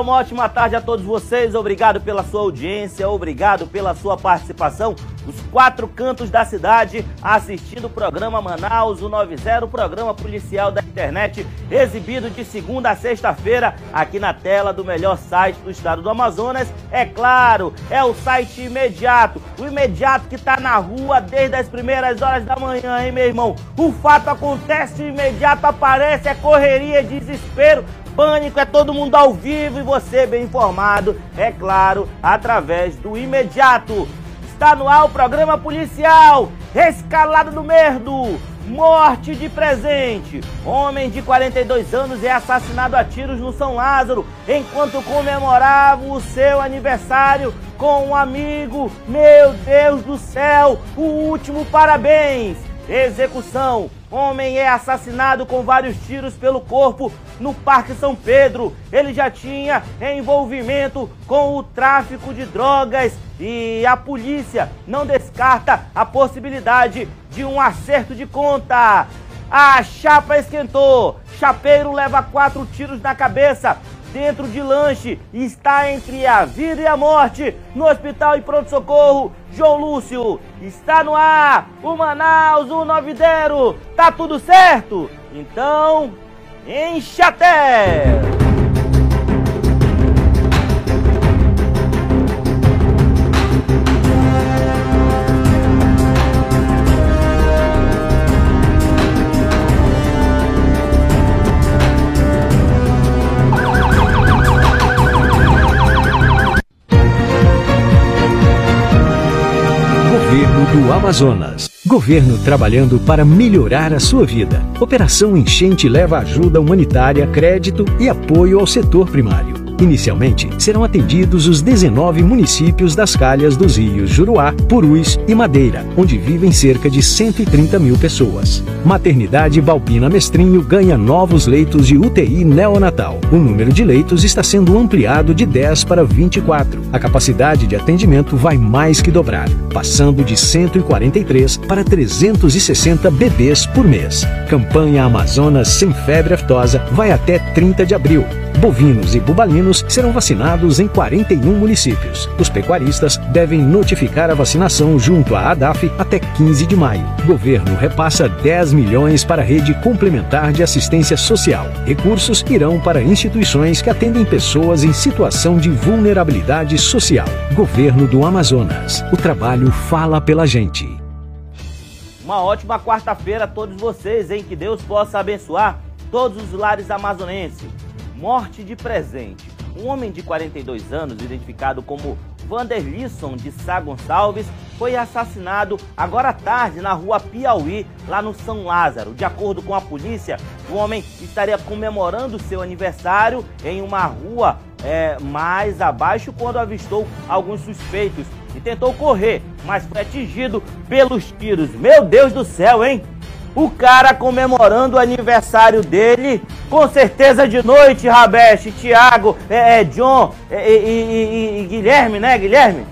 Uma ótima tarde a todos vocês. Obrigado pela sua audiência, obrigado pela sua participação. Os quatro cantos da cidade assistindo o programa Manaus, o 90, o programa policial da internet, exibido de segunda a sexta-feira aqui na tela do melhor site do estado do Amazonas. É claro, é o site imediato, o imediato que está na rua desde as primeiras horas da manhã, hein, meu irmão? O fato acontece, o imediato aparece, é correria, desespero Pânico é todo mundo ao vivo e você bem informado, é claro, através do imediato. Está no ar o programa policial, escalado do merdo, morte de presente. Homem de 42 anos é assassinado a tiros no São Lázaro enquanto comemorava o seu aniversário com um amigo. Meu Deus do céu, o último parabéns. Execução Homem é assassinado com vários tiros pelo corpo no Parque São Pedro. Ele já tinha envolvimento com o tráfico de drogas e a polícia não descarta a possibilidade de um acerto de conta. A chapa esquentou. Chapeiro leva quatro tiros na cabeça dentro de lanche está entre a vida e a morte no Hospital e Pronto Socorro. João Lúcio está no ar. O Manaus, o Novidero. Tá tudo certo? Então, enche Amazonas. Governo trabalhando para melhorar a sua vida. Operação Enchente leva ajuda humanitária, crédito e apoio ao setor primário. Inicialmente, serão atendidos os 19 municípios das calhas dos rios Juruá, Purus e Madeira, onde vivem cerca de 130 mil pessoas. Maternidade Balbina Mestrinho ganha novos leitos de UTI neonatal. O número de leitos está sendo ampliado de 10 para 24. A capacidade de atendimento vai mais que dobrar, passando de 143 para 360 bebês por mês. Campanha Amazonas Sem Febre Aftosa vai até 30 de abril. Bovinos e bubalinos serão vacinados em 41 municípios. Os pecuaristas devem notificar a vacinação junto à ADAF até 15 de maio. Governo repassa 10 milhões para a rede complementar de assistência social. Recursos irão para instituições que atendem pessoas em situação de vulnerabilidade social. Governo do Amazonas. O trabalho fala pela gente. Uma ótima quarta-feira a todos vocês, em que Deus possa abençoar todos os lares amazonenses morte de presente. Um homem de 42 anos, identificado como Vanderlisson de Sá Gonçalves, foi assassinado agora à tarde na rua Piauí, lá no São Lázaro. De acordo com a polícia, o homem estaria comemorando seu aniversário em uma rua é, mais abaixo quando avistou alguns suspeitos e tentou correr, mas foi atingido pelos tiros. Meu Deus do céu, hein? O cara comemorando o aniversário dele, com certeza de noite, Rabeste, Thiago, é, é John é, e, e, e, Guilherme, né, Guilherme?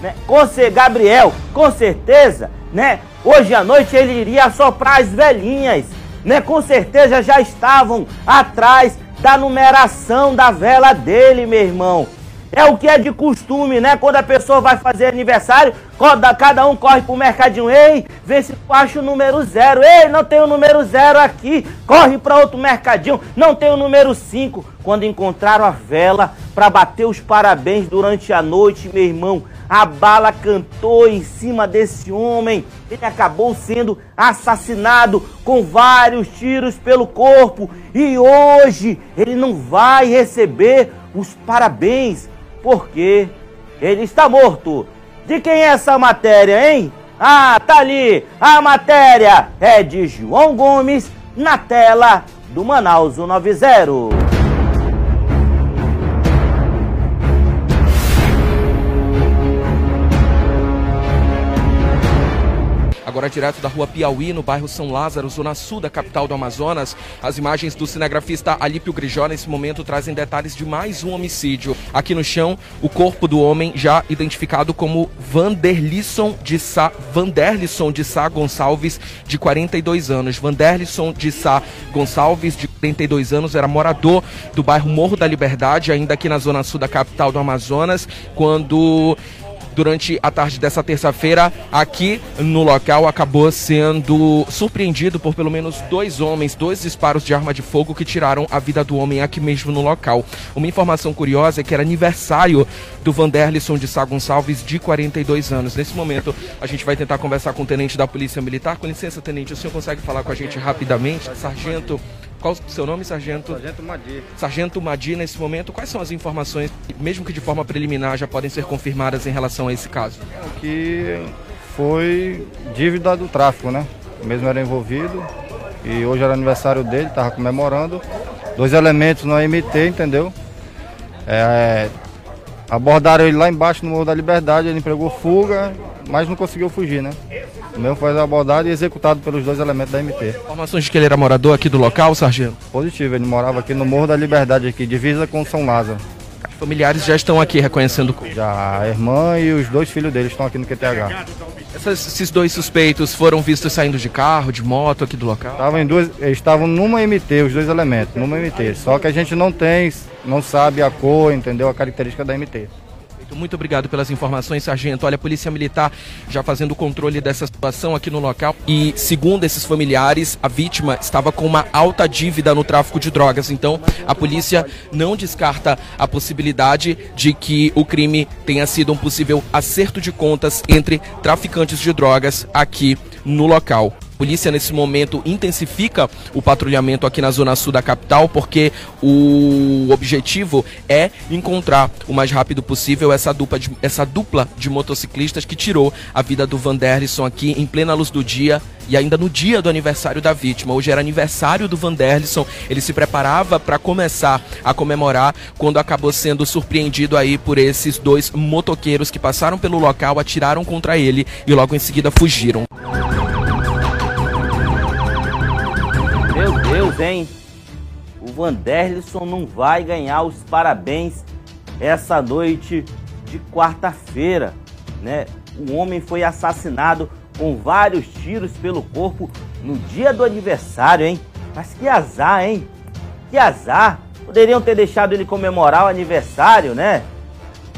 Né? Com Gabriel, com certeza, né? Hoje à noite ele iria assoprar as velhinhas, né? Com certeza já estavam atrás da numeração da vela dele, meu irmão. É o que é de costume, né? Quando a pessoa vai fazer aniversário, cada um corre pro mercadinho. Ei, vê se tu acha o número zero. Ei, não tem o número zero aqui. Corre para outro mercadinho. Não tem o número cinco. Quando encontraram a vela para bater os parabéns durante a noite, meu irmão, a bala cantou em cima desse homem. Ele acabou sendo assassinado com vários tiros pelo corpo. E hoje ele não vai receber os parabéns porque ele está morto. De quem é essa matéria, hein? Ah, tá ali! A matéria é de João Gomes na tela do Manaus 90. Agora direto da rua Piauí, no bairro São Lázaro, zona sul da capital do Amazonas. As imagens do cinegrafista Alípio Grijó nesse momento trazem detalhes de mais um homicídio. Aqui no chão, o corpo do homem já identificado como Vanderlisson de Sá, Vanderlisson de Sá Gonçalves, de 42 anos. Vanderlisson de Sá Gonçalves, de 42 anos, era morador do bairro Morro da Liberdade, ainda aqui na zona sul da capital do Amazonas, quando durante a tarde dessa terça-feira, aqui no local, acabou sendo surpreendido por pelo menos dois homens, dois disparos de arma de fogo que tiraram a vida do homem aqui mesmo no local. Uma informação curiosa é que era aniversário do Vanderlisson de Sá Gonçalves, de 42 anos. Nesse momento, a gente vai tentar conversar com o tenente da Polícia Militar. Com licença, tenente, o senhor consegue falar com a gente rapidamente? Sargento. Qual o seu nome, Sargento? Sargento Madi. Sargento Madi, nesse momento, quais são as informações, mesmo que de forma preliminar, já podem ser confirmadas em relação a esse caso? Que foi dívida do tráfico, né? O mesmo era envolvido e hoje era aniversário dele, estava comemorando. Dois elementos no AMT, entendeu? É, abordaram ele lá embaixo no Morro da Liberdade, ele empregou fuga, mas não conseguiu fugir, né? O mesmo foi abordado e executado pelos dois elementos da MT. Informações de que ele era morador aqui do local, sargento? Positivo, ele morava aqui no Morro da Liberdade, aqui, divisa com São Lázaro. Os familiares já estão aqui reconhecendo o corpo. Já a irmã e os dois filhos dele estão aqui no QTH. Essas- esses dois suspeitos foram vistos saindo de carro, de moto aqui do local? Estavam em duas, estavam numa MT, os dois elementos, numa MT. Só que a gente não tem, não sabe a cor, entendeu? A característica da MT. Muito obrigado pelas informações, sargento. Olha, a Polícia Militar já fazendo o controle dessa situação aqui no local. E, segundo esses familiares, a vítima estava com uma alta dívida no tráfico de drogas. Então, a polícia não descarta a possibilidade de que o crime tenha sido um possível acerto de contas entre traficantes de drogas aqui no local. Polícia, nesse momento, intensifica o patrulhamento aqui na zona sul da capital, porque o objetivo é encontrar o mais rápido possível essa dupla de, essa dupla de motociclistas que tirou a vida do Vanderlisson aqui em plena luz do dia e ainda no dia do aniversário da vítima. Hoje era aniversário do Vanderlisson, ele se preparava para começar a comemorar quando acabou sendo surpreendido aí por esses dois motoqueiros que passaram pelo local, atiraram contra ele e logo em seguida fugiram. Deus, hein? O Vanderlisson não vai ganhar os parabéns essa noite de quarta-feira, né? O homem foi assassinado com vários tiros pelo corpo no dia do aniversário, hein? Mas que azar, hein? Que azar! Poderiam ter deixado ele comemorar o aniversário, né?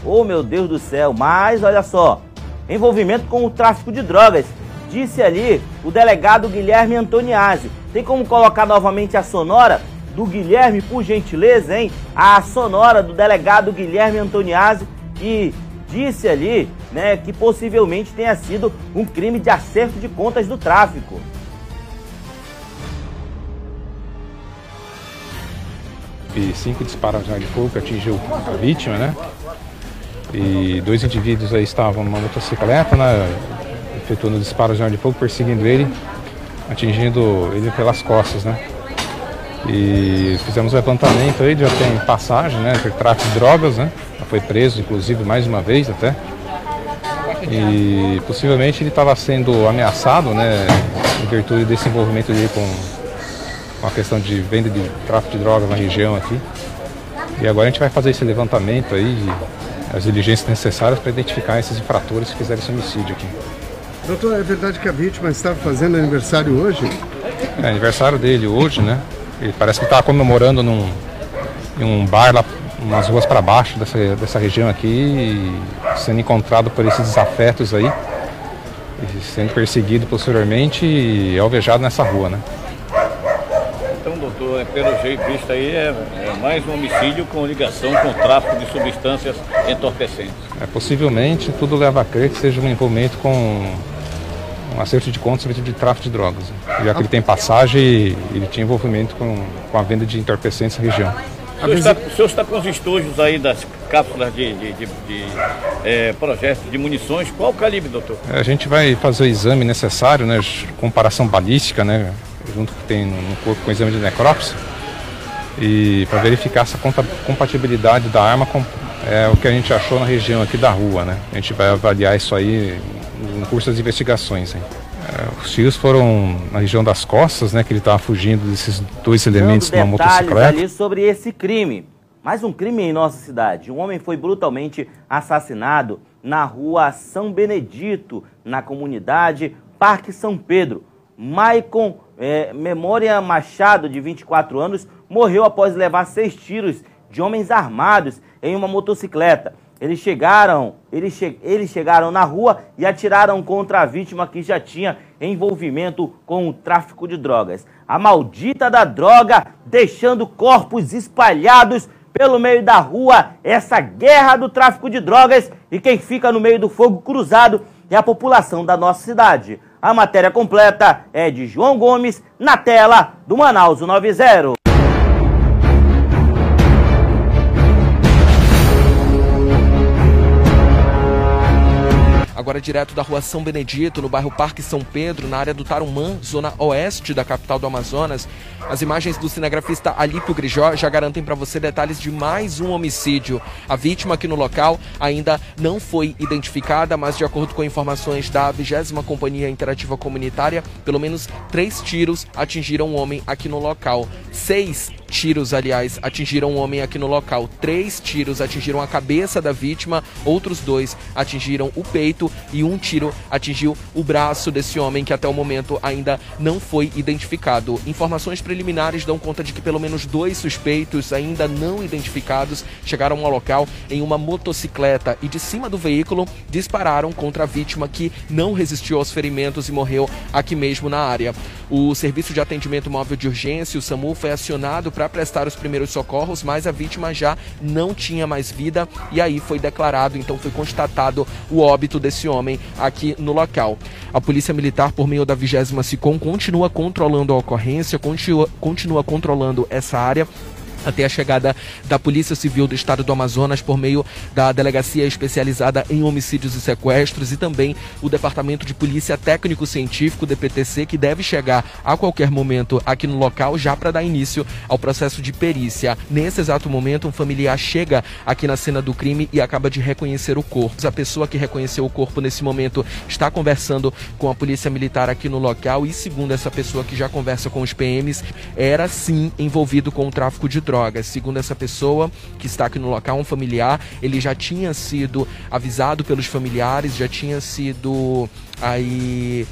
Oh, meu Deus do céu! Mas olha só, envolvimento com o tráfico de drogas. Disse ali o delegado Guilherme Antoniazzi. Tem como colocar novamente a sonora do Guilherme, por gentileza, hein? A sonora do delegado Guilherme Antoniazzi que disse ali, né, que possivelmente tenha sido um crime de acerto de contas do tráfico. e cinco disparos de fogo atingiu a vítima, né? E dois indivíduos aí estavam numa motocicleta, né? Efetuando disparos de arma de fogo, perseguindo ele, atingindo ele pelas costas, né? E fizemos um levantamento aí, já tem passagem, né? Por tráfico de drogas, né? Já foi preso, inclusive, mais uma vez até. E possivelmente ele estava sendo ameaçado, né? Em virtude desse envolvimento dele com com a questão de venda de tráfico de drogas na região aqui. E agora a gente vai fazer esse levantamento aí, as diligências necessárias para identificar esses infratores que fizeram esse homicídio aqui. Doutor, é verdade que a vítima estava fazendo aniversário hoje? É aniversário dele hoje, né? Ele parece que estava comemorando num, em um bar lá, umas ruas para baixo dessa, dessa região aqui, sendo encontrado por esses desafetos aí, sendo perseguido posteriormente e alvejado nessa rua, né? Doutor, é, pelo jeito visto aí, é, é mais um homicídio com ligação com o tráfico de substâncias entorpecentes. É, possivelmente tudo leva a crer que seja um envolvimento com um acerto de contas de tráfico de drogas. Já que ele tem passagem e ele tinha envolvimento com, com a venda de entorpecentes na região. O senhor, está, o senhor está com os estojos aí das cápsulas de, de, de, de é, projetos de munições. Qual o calibre, doutor? É, A gente vai fazer o exame necessário, né, comparação balística, né, junto que tem no corpo com o exame de necrópsia, e para verificar essa compatibilidade da arma com é, o que a gente achou na região aqui da rua, né. A gente vai avaliar isso aí no curso das investigações. hein. É, os tiros foram na região das costas, né? Que ele estava fugindo desses dois elementos Dando numa detalhes motocicleta. ali sobre esse crime. Mais um crime em nossa cidade. Um homem foi brutalmente assassinado na rua São Benedito, na comunidade Parque São Pedro. Maicon é, Memória Machado, de 24 anos, morreu após levar seis tiros de homens armados em uma motocicleta. Eles chegaram, eles, che eles chegaram na rua e atiraram contra a vítima que já tinha envolvimento com o tráfico de drogas. A maldita da droga deixando corpos espalhados pelo meio da rua, essa guerra do tráfico de drogas e quem fica no meio do fogo cruzado é a população da nossa cidade. A matéria completa é de João Gomes, na tela do Manaus 90. Agora direto da rua São Benedito, no bairro Parque São Pedro, na área do Tarumã, zona oeste da capital do Amazonas. As imagens do cinegrafista Alípio Grijó já garantem para você detalhes de mais um homicídio. A vítima aqui no local ainda não foi identificada, mas de acordo com informações da 20 Companhia Interativa Comunitária, pelo menos três tiros atingiram um homem aqui no local. Seis tiros, aliás, atingiram um homem aqui no local. Três tiros atingiram a cabeça da vítima, outros dois atingiram o peito e um tiro atingiu o braço desse homem que até o momento ainda não foi identificado. Informações preliminares dão conta de que pelo menos dois suspeitos ainda não identificados chegaram ao local em uma motocicleta e de cima do veículo dispararam contra a vítima que não resistiu aos ferimentos e morreu aqui mesmo na área. O Serviço de Atendimento Móvel de Urgência, o SAMU, foi acionado para prestar os primeiros socorros, mas a vítima já não tinha mais vida e aí foi declarado, então foi constatado o óbito desse homem aqui no local. A Polícia Militar, por meio da 20 SICOM, continua controlando a ocorrência, continua, continua controlando essa área até a chegada da Polícia Civil do Estado do Amazonas por meio da Delegacia Especializada em Homicídios e Sequestros e também o Departamento de Polícia Técnico Científico, DPTC, que deve chegar a qualquer momento aqui no local já para dar início ao processo de perícia. Nesse exato momento, um familiar chega aqui na cena do crime e acaba de reconhecer o corpo. A pessoa que reconheceu o corpo nesse momento está conversando com a Polícia Militar aqui no local e, segundo essa pessoa que já conversa com os PMs, era sim envolvido com o tráfico de drogas. Segundo essa pessoa que está aqui no local, um familiar, ele já tinha sido avisado pelos familiares, já tinha sido aí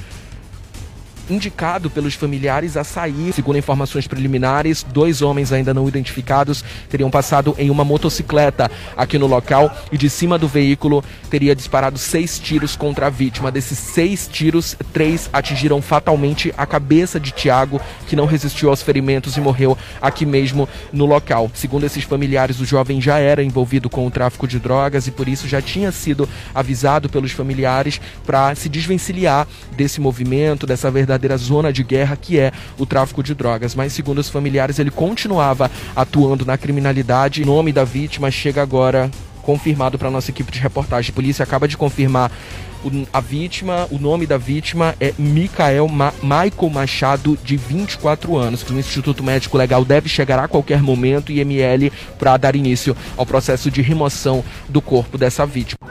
indicado pelos familiares a sair. Segundo informações preliminares, dois homens ainda não identificados teriam passado em uma motocicleta aqui no local e de cima do veículo teria disparado seis tiros contra a vítima. Desses seis tiros, três atingiram fatalmente a cabeça de Tiago, que não resistiu aos ferimentos e morreu aqui mesmo no local. Segundo esses familiares, o jovem já era envolvido com o tráfico de drogas e por isso já tinha sido avisado pelos familiares para se desvencilhar desse movimento, dessa verdadeira zona de guerra que é o tráfico de drogas. Mas segundo os familiares, ele continuava atuando na criminalidade. O nome da vítima chega agora confirmado para nossa equipe de reportagem. A polícia acaba de confirmar a vítima, o nome da vítima é Micael Ma Michael Machado, de 24 anos. O Instituto Médico Legal deve chegar a qualquer momento e ML para dar início ao processo de remoção do corpo dessa vítima.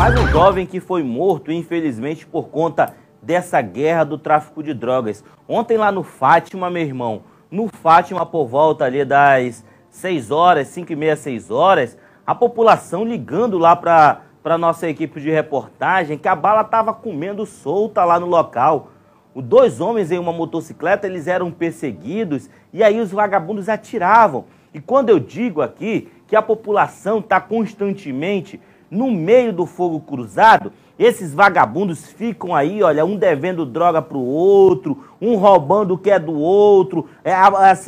Mais um jovem que foi morto, infelizmente, por conta dessa guerra do tráfico de drogas. Ontem lá no Fátima, meu irmão, no Fátima, por volta ali das 6 horas, 5 e meia, 6 horas, a população ligando lá para a nossa equipe de reportagem que a bala estava comendo solta lá no local. Os dois homens em uma motocicleta, eles eram perseguidos e aí os vagabundos atiravam. E quando eu digo aqui que a população está constantemente no meio do fogo cruzado, esses vagabundos ficam aí, olha, um devendo droga pro outro, um roubando o que é do outro, é,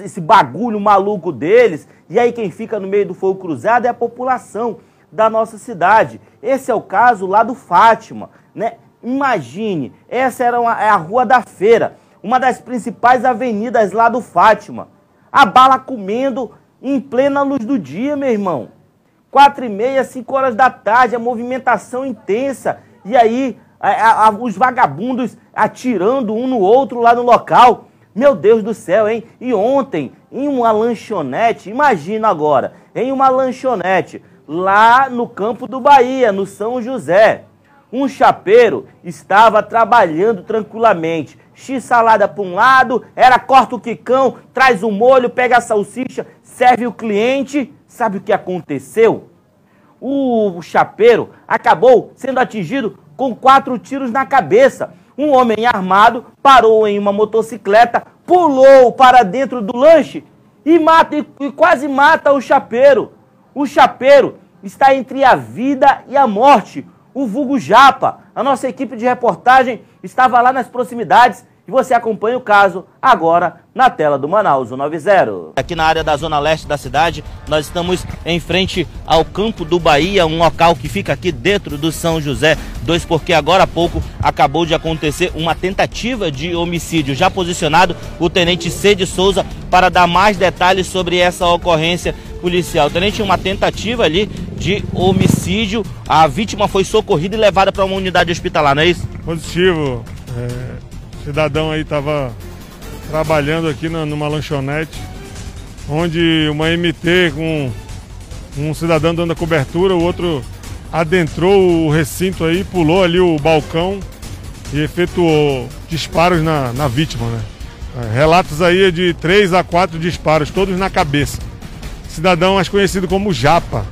esse bagulho maluco deles. E aí quem fica no meio do fogo cruzado é a população da nossa cidade. Esse é o caso lá do Fátima, né? Imagine, essa era uma, é a Rua da Feira, uma das principais avenidas lá do Fátima. A bala comendo em plena luz do dia, meu irmão. Quatro e meia, cinco horas da tarde, a movimentação intensa. E aí, a, a, os vagabundos atirando um no outro lá no local. Meu Deus do céu, hein? E ontem, em uma lanchonete, imagina agora, em uma lanchonete, lá no campo do Bahia, no São José, Um chapeiro estava trabalhando tranquilamente. X salada para um lado, era corta o quicão, traz o molho, pega a salsicha, serve o cliente. Sabe o que aconteceu? O chapeiro acabou sendo atingido com quatro tiros na cabeça. Um homem armado parou em uma motocicleta, pulou para dentro do lanche e mata e, quase mata o chapeiro. O chapeiro está entre a vida e a morte. O vulgo Japa, a nossa equipe de reportagem estava lá nas proximidades e você acompanha o caso agora na tela do Manaus 90. Aqui na área da zona leste da cidade, nós estamos em frente ao Campo do Bahia, um local que fica aqui dentro do São José. Dois, porque agora há pouco acabou de acontecer uma tentativa de homicídio. Já posicionado o tenente Cede Souza para dar mais detalhes sobre essa ocorrência policial. Tenente, uma tentativa ali de homicídio. A vítima foi socorrida e levada para uma unidade hospitalar, não é isso? Positivo. É cidadão aí estava trabalhando aqui na, numa lanchonete, onde uma MT com um cidadão dando a cobertura, o outro adentrou o recinto aí, pulou ali o balcão e efetuou disparos na, na vítima, né? É, relatos aí é de três a quatro disparos, todos na cabeça. Cidadão mais conhecido como Japa.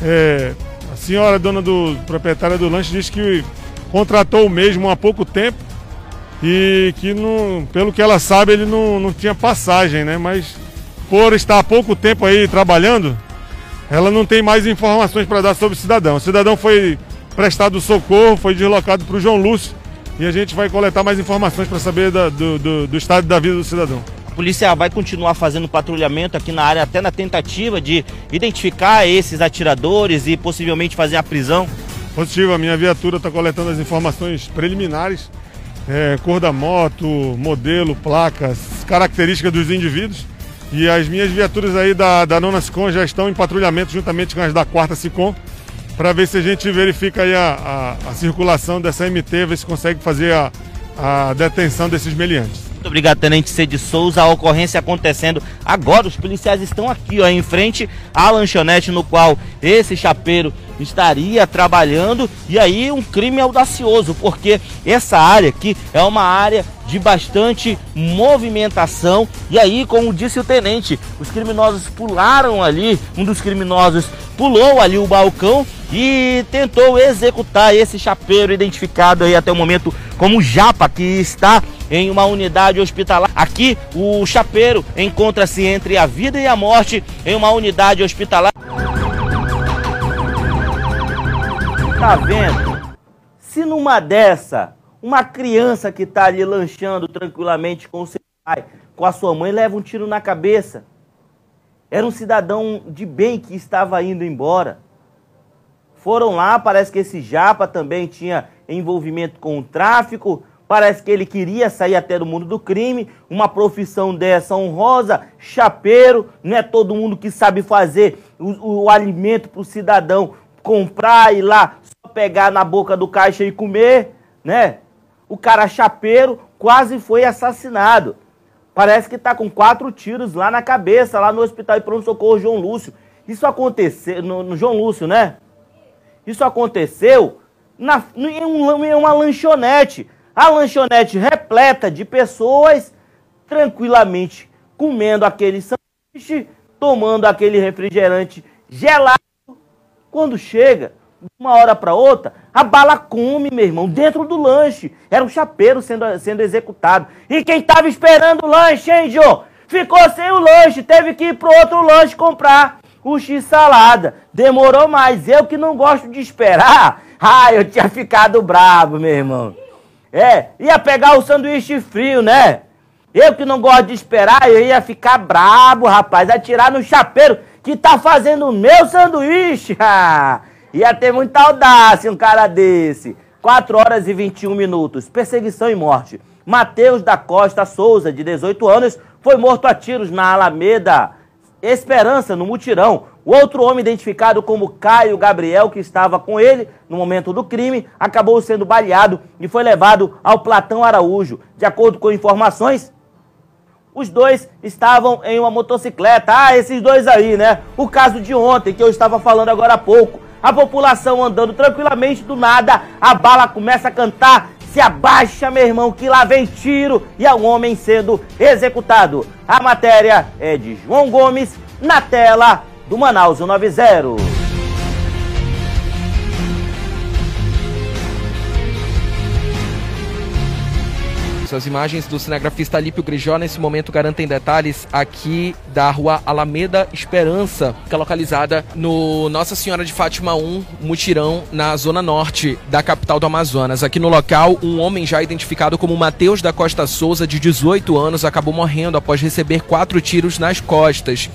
É, a senhora, dona do proprietária do lanche, disse que contratou o mesmo há pouco tempo e que, não, pelo que ela sabe, ele não, não tinha passagem, né? Mas por estar há pouco tempo aí trabalhando, ela não tem mais informações para dar sobre o cidadão. O cidadão foi prestado socorro, foi deslocado para o João Lúcio e a gente vai coletar mais informações para saber da, do, do, do estado da vida do cidadão. A polícia vai continuar fazendo patrulhamento aqui na área, até na tentativa de identificar esses atiradores e possivelmente fazer a prisão. Positivo, a minha viatura está coletando as informações preliminares é, cor da moto, modelo, placas, características dos indivíduos. E as minhas viaturas aí da, da nona SICOM já estão em patrulhamento juntamente com as da quarta SICOM para ver se a gente verifica aí a, a, a, circulação dessa MT, ver se consegue fazer a, a detenção desses meliantes. Muito obrigado, Tenente C. de Souza. A ocorrência acontecendo agora. Os policiais estão aqui, ó, em frente à lanchonete no qual esse chapeiro estaria trabalhando. E aí, um crime audacioso, porque essa área aqui é uma área de bastante movimentação. E aí, como disse o tenente, os criminosos pularam ali. Um dos criminosos pulou ali o balcão e tentou executar esse chapeiro identificado aí até o momento como Japa, que está em uma unidade hospitalar. Aqui, o chapeiro encontra-se entre a vida e a morte em uma unidade hospitalar. Tá vendo? Se numa dessa, uma criança que tá ali lanchando tranquilamente com o seu pai, com a sua mãe, leva um tiro na cabeça. Era um cidadão de bem que estava indo embora. Foram lá, parece que esse japa também tinha envolvimento com o tráfico, Parece que ele queria sair até do mundo do crime, uma profissão dessa honrosa, chapeiro, não é todo mundo que sabe fazer o, o alimento para o cidadão comprar e lá pegar na boca do caixa e comer, né? O cara chapeiro quase foi assassinado. Parece que está com quatro tiros lá na cabeça, lá no hospital de pronto-socorro João Lúcio. Isso aconteceu, no, no, João Lúcio, né? Isso aconteceu na, em, um, em uma lanchonete. A lanchonete repleta de pessoas tranquilamente comendo aquele sanduíche, tomando aquele refrigerante gelado. Quando chega, uma hora para outra, a bala come, meu irmão, dentro do lanche. Era um chapeiro sendo, sendo executado. E quem estava esperando o lanche, hein, Jô? Ficou sem o lanche, teve que ir pro outro lanche comprar o x-salada. Demorou mais. Eu que não gosto de esperar, ah, eu tinha ficado bravo, meu irmão. É, ia pegar o sanduíche frio, né? Eu que não gosto de esperar, eu ia ficar brabo, rapaz. Atirar no chapeiro que tá fazendo o meu sanduíche. ia ter muita audácia um cara desse. 4 horas e 21 minutos. Perseguição e morte. Matheus da Costa Souza, de 18 anos, foi morto a tiros na Alameda Esperança, no mutirão. O outro homem, identificado como Caio Gabriel, que estava com ele no momento do crime, acabou sendo baleado e foi levado ao Platão Araújo. De acordo com informações, os dois estavam em uma motocicleta. Ah, esses dois aí, né? O caso de ontem, que eu estava falando agora há pouco. A população andando tranquilamente, do nada, a bala começa a cantar. Se abaixa, meu irmão, que lá vem tiro e é um homem sendo executado. A matéria é de João Gomes, na tela do Manaus 90. As imagens do cinegrafista Alípio Grijó nesse momento garantem detalhes aqui da rua Alameda Esperança, que é localizada no Nossa Senhora de Fátima 1, Mutirão, na zona norte da capital do Amazonas. Aqui no local, um homem já identificado como Matheus da Costa Souza, de 18 anos, acabou morrendo após receber quatro tiros nas costas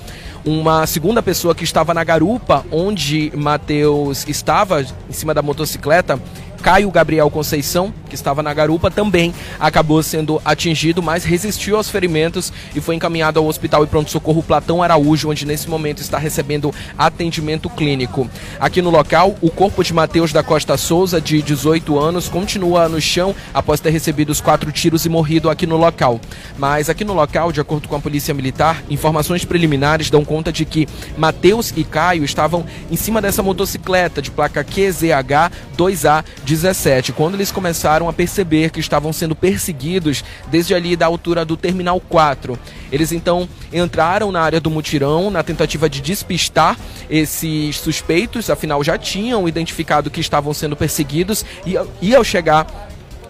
uma segunda pessoa que estava na garupa onde Matheus estava, em cima da motocicleta, Caio Gabriel Conceição, que estava na garupa, também acabou sendo atingido, mas resistiu aos ferimentos e foi encaminhado ao Hospital e Pronto-Socorro Platão Araújo, onde nesse momento está recebendo atendimento clínico. Aqui no local, o corpo de Matheus da Costa Souza, de 18 anos, continua no chão após ter recebido os quatro tiros e morrido aqui no local. Mas aqui no local, de acordo com a Polícia Militar, informações preliminares dão conta de que Matheus e Caio estavam em cima dessa motocicleta de placa QZH 2A 17, quando eles começaram a perceber que estavam sendo perseguidos desde ali da altura do Terminal 4. Eles então entraram na área do mutirão na tentativa de despistar esses suspeitos, afinal já tinham identificado que estavam sendo perseguidos e, e ao chegar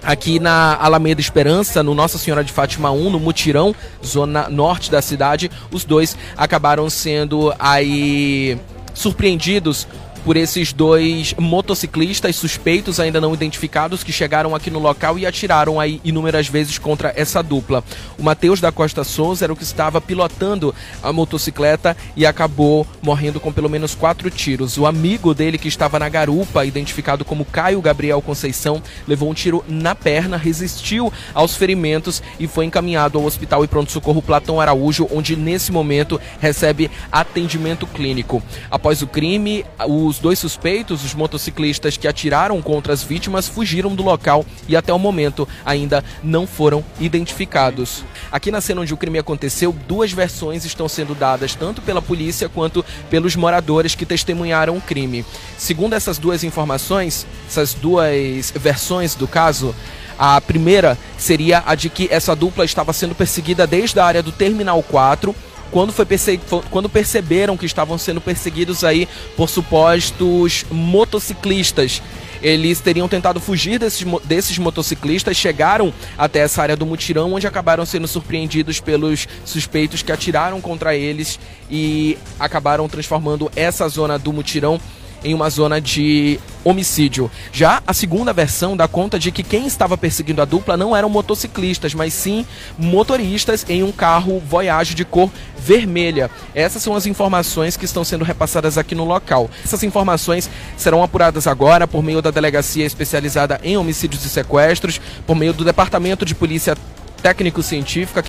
aqui na Alameda Esperança, no Nossa Senhora de Fátima 1, no Mutirão, zona norte da cidade, os dois acabaram sendo aí surpreendidos por esses dois motociclistas suspeitos ainda não identificados que chegaram aqui no local e atiraram aí inúmeras vezes contra essa dupla. O Matheus da Costa Souza era o que estava pilotando a motocicleta e acabou morrendo com pelo menos quatro tiros. O amigo dele que estava na garupa, identificado como Caio Gabriel Conceição, levou um tiro na perna, resistiu aos ferimentos e foi encaminhado ao Hospital e Pronto-Socorro Platão Araújo, onde nesse momento recebe atendimento clínico. Após o crime, os os dois suspeitos, os motociclistas que atiraram contra as vítimas, fugiram do local e até o momento ainda não foram identificados. Aqui na cena onde o crime aconteceu, duas versões estão sendo dadas tanto pela polícia quanto pelos moradores que testemunharam o crime. Segundo essas duas informações, essas duas versões do caso, a primeira seria a de que essa dupla estava sendo perseguida desde a área do Terminal 4 quando, foi perce... quando perceberam que estavam sendo perseguidos aí por supostos motociclistas. Eles teriam tentado fugir desses, desses motociclistas, chegaram até essa área do mutirão, onde acabaram sendo surpreendidos pelos suspeitos que atiraram contra eles e acabaram transformando essa zona do mutirão em uma zona de homicídio. Já a segunda versão dá conta de que quem estava perseguindo a dupla não eram motociclistas, mas sim motoristas em um carro Voyage de cor vermelha. Essas são as informações que estão sendo repassadas aqui no local. Essas informações serão apuradas agora por meio da delegacia especializada em homicídios e sequestros, por meio do Departamento de Polícia Técnico-Científica.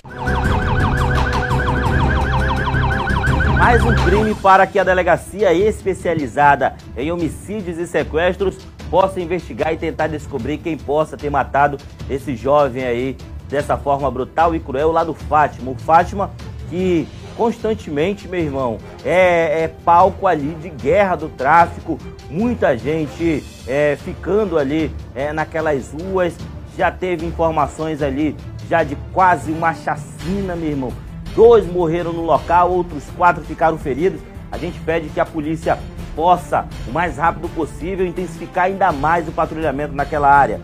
Mais um crime para que a delegacia especializada em homicídios e sequestros possa investigar e tentar descobrir quem possa ter matado esse jovem aí dessa forma brutal e cruel lá do Fátima. O Fátima que constantemente, meu irmão, é, é palco ali de guerra do tráfico, muita gente é, ficando ali é, naquelas ruas, já teve informações ali já de quase uma chacina, meu irmão dois morreram no local, outros quatro ficaram feridos. A gente pede que a polícia possa, o mais rápido possível, intensificar ainda mais o patrulhamento naquela área.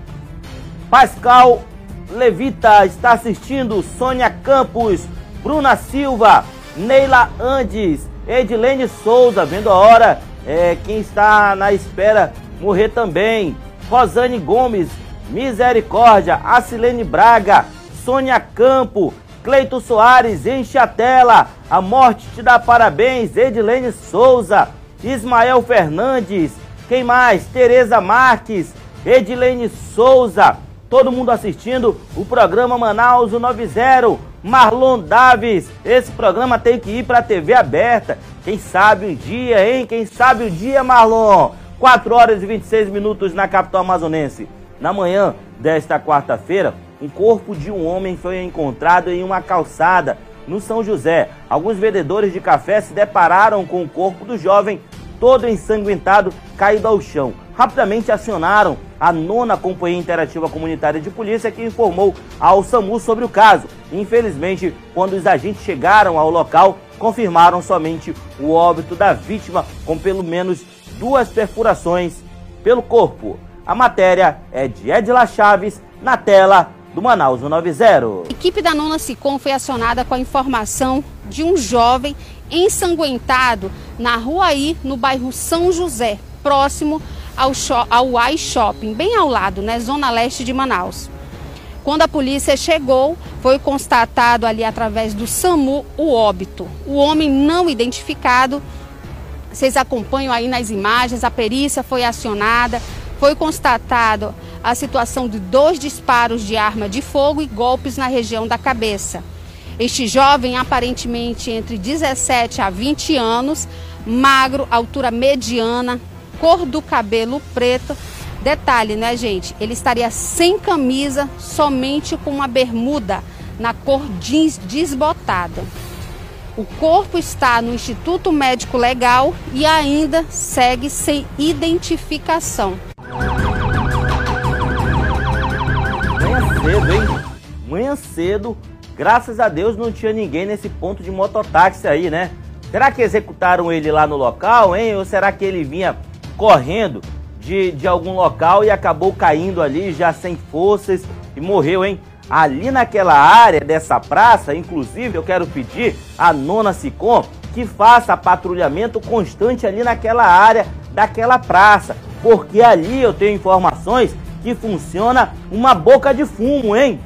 Pascal Levita está assistindo, Sônia Campos, Bruna Silva, Neila Andes, Edilene Souza, vendo a hora, é, quem está na espera morrer também, Rosane Gomes, Misericórdia, Acilene Braga, Sônia Campo, Cleito Soares, enche a tela. A morte te dá parabéns. Edilene Souza, Ismael Fernandes. Quem mais? Tereza Marques, Edilene Souza. Todo mundo assistindo o programa Manaus 90. Marlon Davis, esse programa tem que ir para a TV aberta. Quem sabe um dia, hein? Quem sabe um dia, Marlon? 4 horas e 26 minutos na capital amazonense. Na manhã desta quarta-feira, um corpo de um homem foi encontrado em uma calçada no São José. Alguns vendedores de café se depararam com o corpo do jovem todo ensanguentado, caído ao chão. Rapidamente acionaram a nona Companhia Interativa Comunitária de Polícia, que informou ao SAMU sobre o caso. Infelizmente, quando os agentes chegaram ao local, confirmaram somente o óbito da vítima, com pelo menos duas perfurações pelo corpo. A matéria é de Edila Chaves, na tela do Manaus 90. A equipe da Nona Sicom foi acionada com a informação de um jovem ensanguentado na rua I, no bairro São José, próximo ao, ao AI Shopping, bem ao lado, né, zona leste de Manaus. Quando a polícia chegou, foi constatado ali através do SAMU o óbito. O homem não identificado, vocês acompanham aí nas imagens, a perícia foi acionada, foi constatado a situação de dois disparos de arma de fogo e golpes na região da cabeça. Este jovem, aparentemente entre 17 a 20 anos, magro, altura mediana, cor do cabelo preto. Detalhe, né, gente? Ele estaria sem camisa, somente com uma bermuda na cor jeans desbotada. O corpo está no Instituto Médico Legal e ainda segue sem identificação. Cedo, hein? Manhã cedo, graças a Deus não tinha ninguém nesse ponto de mototáxi aí, né? Será que executaram ele lá no local, hein? Ou será que ele vinha correndo de, de algum local e acabou caindo ali já sem forças e morreu, hein? Ali naquela área dessa praça, inclusive, eu quero pedir à nona Sicom que faça patrulhamento constante ali naquela área daquela praça, porque ali eu tenho informações que funciona uma boca de fumo, hein?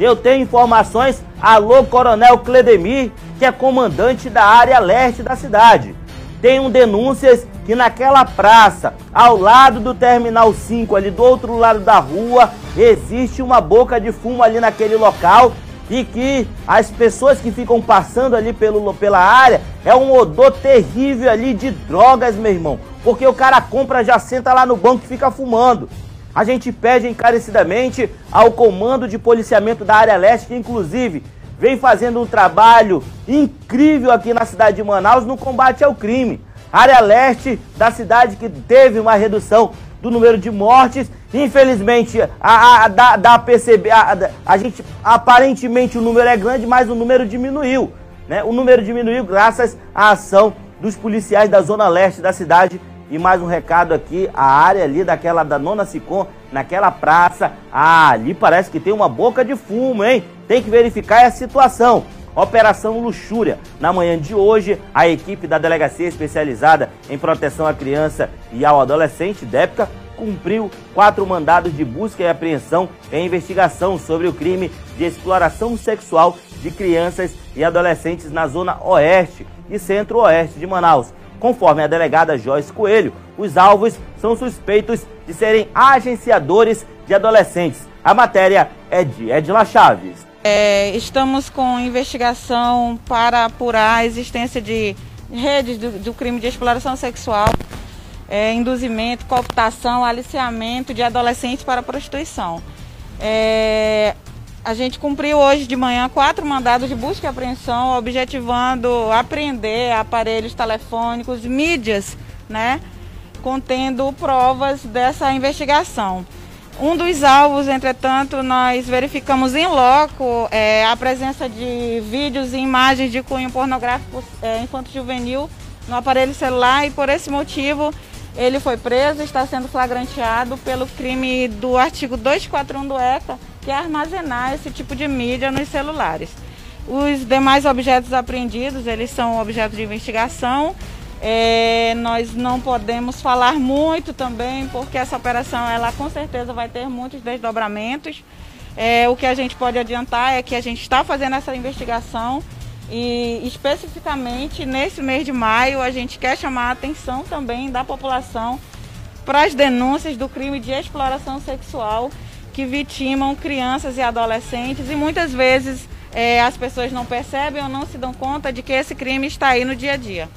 Eu tenho informações, alô Coronel Cledemir, que é comandante da área leste da cidade. Tenho denúncias que naquela praça, ao lado do Terminal 5, ali do outro lado da rua, existe uma boca de fumo ali naquele local e que as pessoas que ficam passando ali pelo, pela área é um odor terrível ali de drogas, meu irmão. Porque o cara compra, já senta lá no banco e fica fumando. A gente pede encarecidamente ao comando de policiamento da área leste, que inclusive vem fazendo um trabalho incrível aqui na cidade de Manaus no combate ao crime área leste da cidade que teve uma redução do número de mortes. Infelizmente, a, a, dá, dá a perceber, a, a, gente, aparentemente o número é grande, mas o número diminuiu. Né? O número diminuiu graças à ação dos policiais da zona leste da cidade. E mais um recado aqui, a área ali daquela da Nona Sicom, naquela praça, ah, ali parece que tem uma boca de fumo, hein? Tem que verificar a situação. Operação Luxúria. Na manhã de hoje, a equipe da Delegacia Especializada em Proteção à Criança e ao Adolescente, DEPCA, cumpriu quatro mandados de busca e apreensão em investigação sobre o crime de exploração sexual de crianças e adolescentes na zona oeste e centro-oeste de Manaus. Conforme a delegada Joyce Coelho, os alvos são suspeitos de serem agenciadores de adolescentes. A matéria é de Edila Chaves. É, estamos com investigação para apurar a existência de redes do, do crime de exploração sexual, é, induzimento, cooptação, aliciamento de adolescentes para prostituição. É, a gente cumpriu hoje de manhã quatro mandados de busca e apreensão, objetivando apreender aparelhos telefônicos, mídias, né, contendo provas dessa investigação. Um dos alvos, entretanto, nós verificamos em loco é, a presença de vídeos e imagens de cunho pornográfico é, infanto-juvenil no aparelho celular e por esse motivo ele foi preso está sendo flagranteado pelo crime do artigo 241 do ECA, que é armazenar esse tipo de mídia nos celulares. Os demais objetos apreendidos, eles são objetos de investigação é, nós não podemos falar muito também, porque essa operação ela com certeza vai ter muitos desdobramentos. É, o que a gente pode adiantar é que a gente está fazendo essa investigação e especificamente nesse mês de maio a gente quer chamar a atenção também da população para as denúncias do crime de exploração sexual que vitimam crianças e adolescentes e muitas vezes é, as pessoas não percebem ou não se dão conta de que esse crime está aí no dia a dia.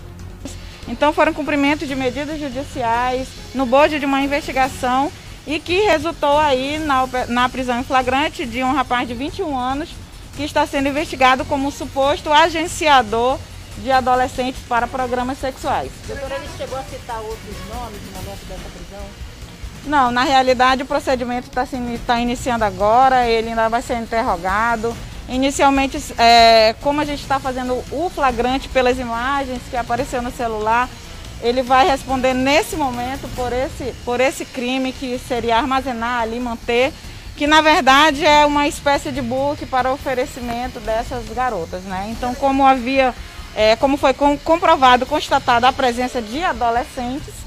Então foram cumprimentos de medidas judiciais no bojo de uma investigação e que resultou aí na, na prisão em flagrante de um rapaz de 21 anos que está sendo investigado como suposto agenciador de adolescentes para programas sexuais. Doutora, ele chegou a citar outros nomes no momento dessa prisão? Não, na realidade o procedimento está tá iniciando agora, ele ainda vai ser interrogado. Inicialmente, é, como a gente está fazendo o flagrante pelas imagens que apareceu no celular, ele vai responder nesse momento por esse, por esse crime que seria armazenar ali, manter, que na verdade é uma espécie de book para oferecimento dessas garotas. Né? Então, como havia, é, como foi comprovado, constatada a presença de adolescentes,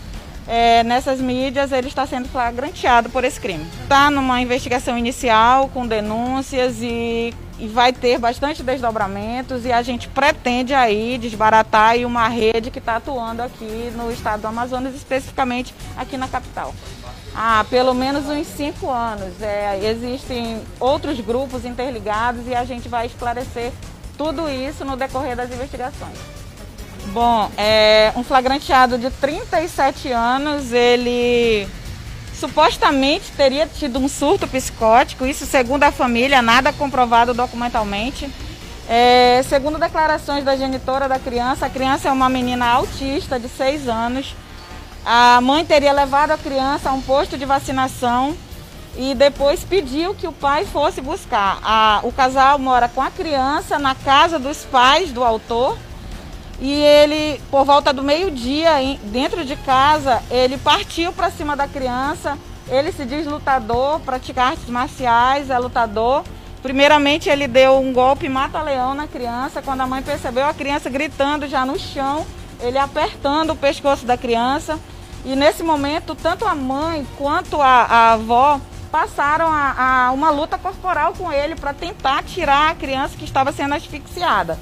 é, nessas mídias, ele está sendo flagranteado por esse crime. Está numa investigação inicial com denúncias e, e, vai ter bastante desdobramentos e a gente pretende aí desbaratar aí uma rede que está atuando aqui no estado do Amazonas, especificamente aqui na capital. Há pelo menos uns cinco anos. É, existem outros grupos interligados e a gente vai esclarecer tudo isso no decorrer das investigações. Bom, é um flagranteado de 37 anos, ele supostamente teria tido um surto psicótico, isso segundo a família, nada comprovado documentalmente. É, segundo declarações da genitora da criança, a criança é uma menina autista de 6 anos. A mãe teria levado a criança a um posto de vacinação e depois pediu que o pai fosse buscar. A, o casal mora com a criança na casa dos pais do autor e ele, por volta do meio-dia, dentro de casa, ele partiu para cima da criança. Ele se diz lutador, pratica artes marciais, é lutador. Primeiramente, ele deu um golpe mata-leão na criança. Quando a mãe percebeu a criança gritando já no chão, ele apertando o pescoço da criança. E nesse momento, tanto a mãe quanto a, a avó passaram a, a uma luta corporal com ele para tentar tirar a criança que estava sendo asfixiada.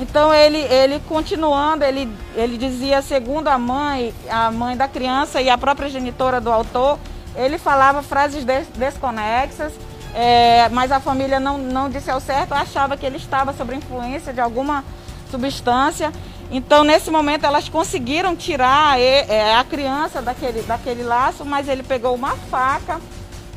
Então ele, ele continuando, ele, ele dizia, segundo a mãe, a mãe da criança e a própria genitora do autor, ele falava frases des, desconexas, é, mas a família não, não disse ao certo, achava que ele estava sob influência de alguma substância. Então, nesse momento, elas conseguiram tirar é, a criança daquele, daquele laço, mas ele pegou uma faca,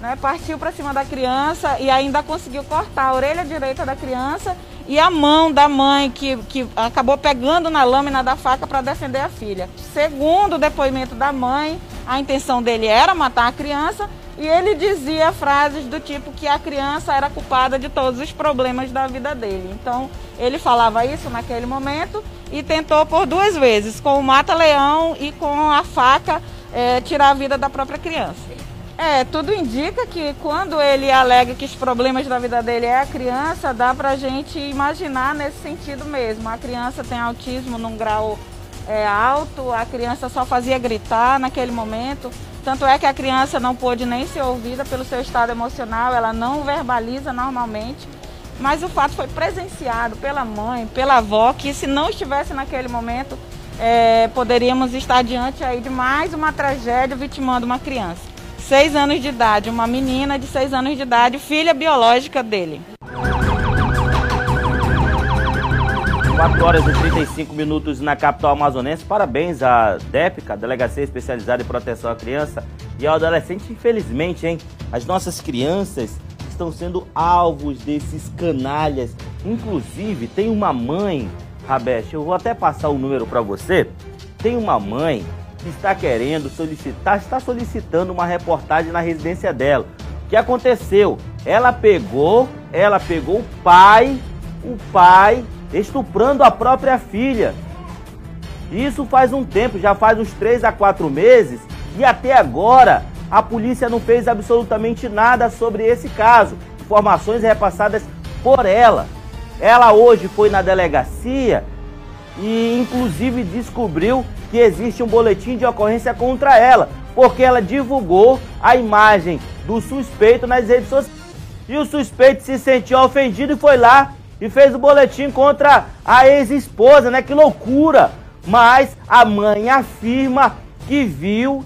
né, partiu para cima da criança e ainda conseguiu cortar a orelha direita da criança e a mão da mãe que, que acabou pegando na lâmina da faca para defender a filha. Segundo o depoimento da mãe, a intenção dele era matar a criança e ele dizia frases do tipo que a criança era culpada de todos os problemas da vida dele. Então ele falava isso naquele momento e tentou por duas vezes, com o mata-leão e com a faca, é, tirar a vida da própria criança. É, tudo indica que quando ele alega que os problemas da vida dele é a criança, dá pra gente imaginar nesse sentido mesmo. A criança tem autismo num grau é, alto, a criança só fazia gritar naquele momento. Tanto é que a criança não pôde nem ser ouvida pelo seu estado emocional, ela não verbaliza normalmente. Mas o fato foi presenciado pela mãe, pela avó, que se não estivesse naquele momento, é, poderíamos estar diante aí de mais uma tragédia vitimando uma criança seis anos de idade, uma menina de seis anos de idade, filha biológica dele. 4 horas e 35 minutos na capital amazonense. Parabéns à DEPCA, Delegacia Especializada em Proteção à Criança e ao Adolescente. Infelizmente, hein, as nossas crianças estão sendo alvos desses canalhas. Inclusive, tem uma mãe, Rabeste, eu vou até passar o número para você. Tem uma mãe está querendo solicitar, está solicitando uma reportagem na residência dela. O que aconteceu? Ela pegou, ela pegou o pai, o pai estuprando a própria filha. Isso faz um tempo, já faz uns 3 a 4 meses, e até agora a polícia não fez absolutamente nada sobre esse caso. Informações repassadas por ela. Ela hoje foi na delegacia e inclusive descobriu que existe um boletim de ocorrência contra ela, porque ela divulgou a imagem do suspeito nas redes sociais. E o suspeito se sentiu ofendido e foi lá e fez o boletim contra a ex-esposa, né? Que loucura! Mas a mãe afirma que viu,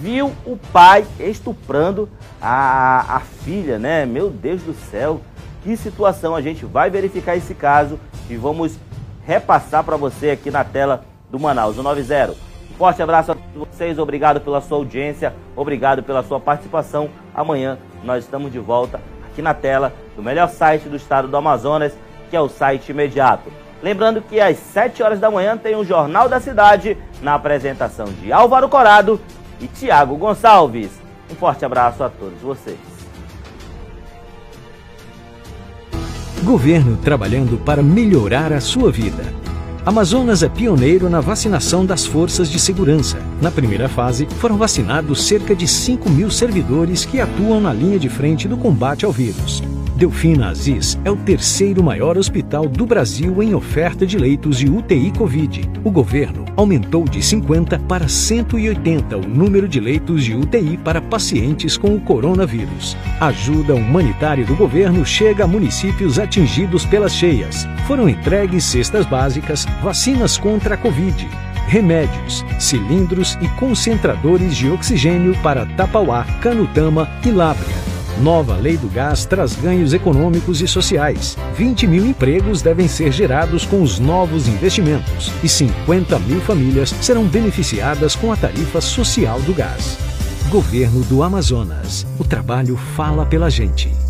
viu o pai estuprando a, a filha, né? Meu Deus do céu, que situação! A gente vai verificar esse caso e vamos repassar para você aqui na tela do Manaus, o 90. Forte abraço a todos vocês, obrigado pela sua audiência, obrigado pela sua participação. Amanhã nós estamos de volta aqui na tela do melhor site do estado do Amazonas, que é o site imediato. Lembrando que às 7 horas da manhã tem o Jornal da Cidade, na apresentação de Álvaro Corado e Tiago Gonçalves. Um forte abraço a todos vocês. Governo trabalhando para melhorar a sua vida. Amazonas é pioneiro na vacinação das forças de segurança. Na primeira fase, foram vacinados cerca de 5 mil servidores que atuam na linha de frente do combate ao vírus. Delfina Aziz é o terceiro maior hospital do Brasil em oferta de leitos de UTI Covid. O governo aumentou de 50 para 180 o número de leitos de UTI para pacientes com o coronavírus. A ajuda humanitária do governo chega a municípios atingidos pelas cheias. Foram entregues cestas básicas, vacinas contra a Covid, remédios, cilindros e concentradores de oxigênio para Tapauá, Canutama e Lábrea. Nova lei do gás traz ganhos econômicos e sociais. 20 mil empregos devem ser gerados com os novos investimentos e 50 mil famílias serão beneficiadas com a tarifa social do gás. Governo do Amazonas. O trabalho fala pela gente.